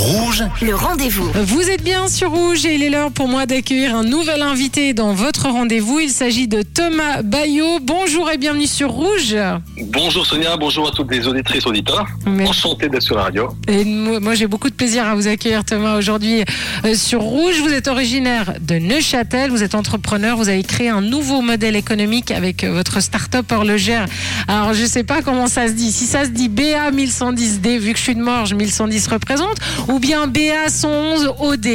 Rouge, le rendez-vous. Vous êtes bien sur Rouge et il est l'heure pour moi d'accueillir un nouvel invité dans votre rendez-vous. Il s'agit de Thomas Bayot. Bonjour et bienvenue sur Rouge. Bonjour Sonia, bonjour à toutes les auditrices auditeurs. Mais- Enchanté d'être sur la radio. Et moi, moi, j'ai beaucoup de plaisir à vous accueillir Thomas aujourd'hui euh, sur Rouge. Vous êtes originaire de Neuchâtel, vous êtes entrepreneur, vous avez créé un nouveau modèle économique avec euh, votre start-up horlogère. Alors je sais pas comment ça se dit. Si ça se dit BA 1110D, vu que je suis de Morges, 1110 représente, ou bien BA 111 OD.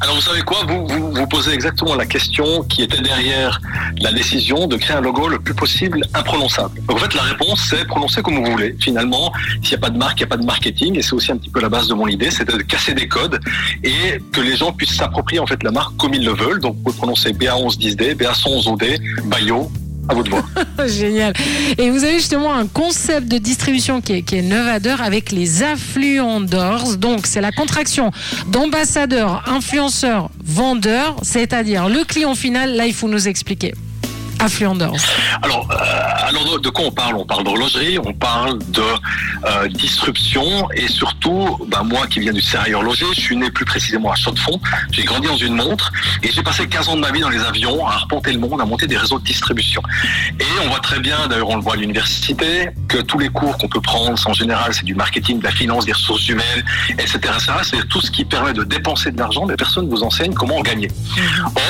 Alors vous savez quoi? Vous, vous vous posez exactement la question qui était derrière la décision de créer un logo le plus possible imprononçable. Donc en fait la réponse c'est prononcer comme vous voulez. Finalement, s'il n'y a pas de marque, il n'y a pas de marketing et c'est aussi un petit peu la base de mon idée, c'est de casser des codes et que les gens puissent s'approprier en fait la marque comme ils le veulent. Donc vous pouvez prononcer BA1110D, BA111OD, Bayo, à. Génial. Et vous avez justement un concept de distribution qui est, qui est novateur avec les affluendors. Donc, c'est la contraction d'ambassadeur, influenceur, vendeur, c'est-à-dire le client final. Là, il faut nous expliquer. Alors, euh, alors de, quoi on parle? On parle d'horlogerie, on parle de euh, disruption et surtout, ben, moi qui viens du sérieux horloger, je suis né plus précisément à Chaux-de-Fonds, j'ai grandi dans une montre et j'ai passé 15 ans de ma vie dans les avions à arpenter le monde, à monter des réseaux de distribution. Et on voit très bien, d'ailleurs on le voit à l'université, que tous les cours qu'on peut prendre, en général, c'est du marketing, de la finance, des ressources humaines, etc. etc. C'est tout ce qui permet de dépenser de l'argent, mais personne ne vous enseigne comment en gagner.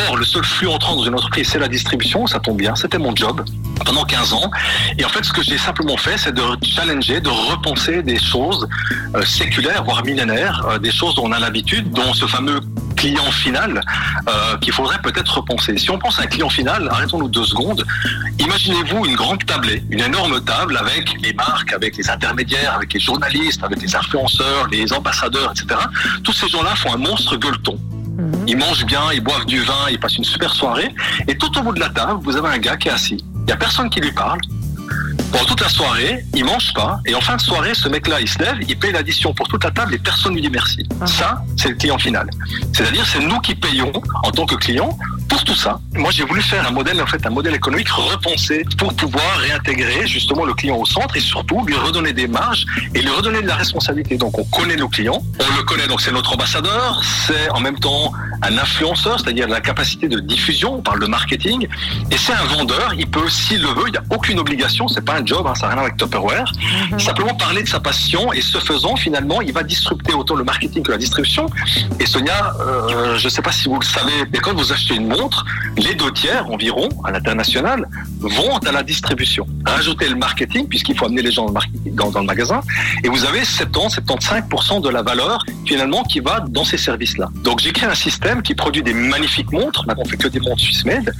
Or, le seul flux entrant dans une entreprise, c'est la distribution, ça tombe bien, c'était mon job pendant 15 ans. Et en fait, ce que j'ai simplement fait, c'est de challenger, de repenser des choses euh, séculaires, voire millénaires, euh, des choses dont on a l'habitude, dont ce fameux client final euh, qu'il faudrait peut-être repenser. Si on pense à un client final, arrêtons-nous deux secondes. Imaginez-vous une grande tablée, une énorme table avec les marques, avec les intermédiaires, avec les journalistes, avec les influenceurs, les ambassadeurs, etc. Tous ces gens-là font un monstre gueuleton. Ils mangent bien, ils boivent du vin, ils passent une super soirée. Et tout au bout de la table, vous avez un gars qui est assis. Il n'y a personne qui lui parle. Pendant toute la soirée, il mange pas. Et en fin de soirée, ce mec-là, il se lève, il paye l'addition pour toute la table et personne lui dit merci. Ça, c'est le client final. C'est-à-dire, c'est nous qui payons en tant que clients pour tout ça. Moi, j'ai voulu faire un modèle, en fait, un modèle économique repensé pour pouvoir réintégrer justement le client au centre et surtout lui redonner des marges et lui redonner de la responsabilité. Donc, on connaît nos clients, on le connaît, donc c'est notre ambassadeur, c'est en même temps un influenceur, c'est-à-dire la capacité de diffusion, on parle de marketing, et c'est un vendeur, il peut, s'il le veut, il n'y a aucune obligation, c'est pas un job, hein, ça n'a rien à voir avec Tupperware, simplement parler de sa passion, et ce faisant, finalement, il va disrupter autant le marketing que la distribution. Et Sonia, euh, je ne sais pas si vous le savez, mais quand vous achetez une montre, les deux tiers environ, à l'international, vont à la distribution. Rajoutez le marketing, puisqu'il faut amener les gens dans le, magasin, et vous avez 70, 75% de la valeur, finalement, qui va dans ces services-là. Donc j'ai créé un système qui produit des magnifiques montres, maintenant on fait que des montres Swiss made,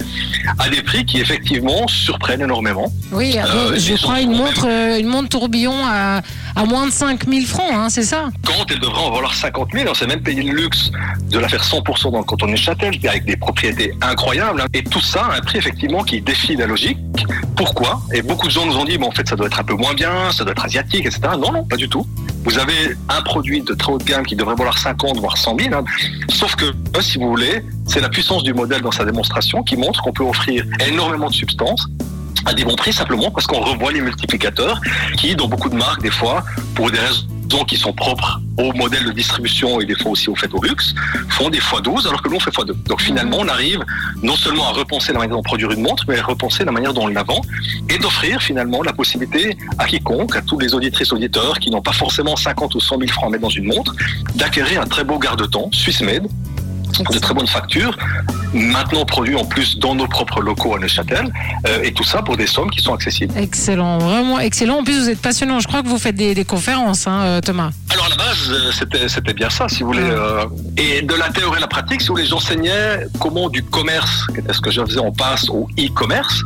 à des prix qui effectivement surprennent énormément. Oui, Euh, je crois une montre, euh, une montre tourbillon à, à moins de 5000 francs, hein, c'est ça? Quand elle devrait en valoir 50 000, on s'est même payé le luxe de la faire 100% dans le canton de Neuchâtel, avec des propriétés incroyables. hein. Et tout ça à un prix effectivement qui défie la logique. Pourquoi? Et beaucoup de gens nous ont dit, bon, en fait, ça doit être un peu moins bien, ça doit être asiatique, etc. Non, non, pas du tout. Vous avez un produit de très haut de gamme qui devrait valoir 50 voire 100 000. hein. Sauf que, euh, si vous voulez, c'est la puissance du modèle dans sa démonstration qui montre qu'on peut offrir énormément de substances à des bons prix simplement parce qu'on revoit les multiplicateurs qui, dans beaucoup de marques, des fois, pour des raisons qui sont propres au modèle de distribution et des fois aussi au fait au luxe, font des fois 12 alors que nous on fait fois 2. Donc finalement on arrive non seulement à repenser la manière dont produire une montre, mais à repenser la manière dont on la vend et d'offrir finalement la possibilité à quiconque, à tous les auditrices auditeurs qui n'ont pas forcément 50 ou 100 000 francs à mettre dans une montre, d'acquérir un très beau garde-temps Swiss made de très bonne facture, maintenant produit en plus dans nos propres locaux à Neuchâtel, euh, et tout ça pour des sommes qui sont accessibles. Excellent, vraiment excellent. En plus, vous êtes passionnant. Je crois que vous faites des, conférences, hein, euh, Thomas. À la base, euh, c'était bien ça, si vous voulez. euh, et de la théorie à la pratique, si vous voulez, j'enseignais comment du commerce, était ce que je faisais, on passe au e-commerce.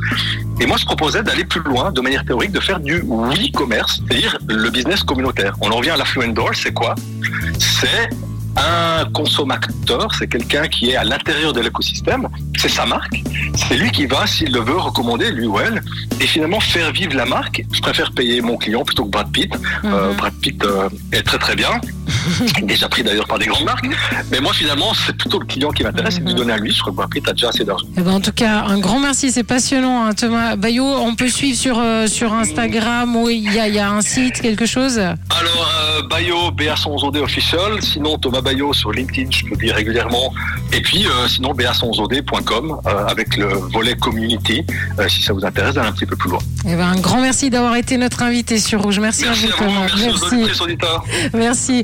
Et moi, je proposais d'aller plus loin, de manière théorique, de faire du we-commerce, c'est-à-dire le business communautaire. On en revient à l'affluent door, c'est quoi? C'est un consommateur, c'est quelqu'un qui est à l'intérieur de l'écosystème, c'est sa marque, c'est lui qui va, s'il le veut, recommander, lui ou elle, et finalement faire vivre la marque. Je préfère payer mon client plutôt que Brad Pitt. Euh, Brad Pitt euh, est très très bien, déjà pris d'ailleurs par des grandes marques. Mais moi, finalement, c'est plutôt le client qui m'intéresse et de donner à lui. Je crois que après, tu as déjà assez d'argent. Eh ben, en tout cas, un grand merci, c'est passionnant, hein, Thomas Bayot. On peut suivre sur, euh, sur Instagram ou il y a, il y a un site, quelque chose? Alors, euh, Bayo, BA111OD official. Sinon, Thomas Bayo sur LinkedIn, je publie régulièrement. Et puis, euh, sinon, BA111OD.com euh, avec le volet community, euh, si ça vous intéresse d'aller un petit peu plus loin. Eh ben, un grand merci d'avoir été notre invité sur Rouge. Merci, Merci à vous, Thomas. aux. Merci.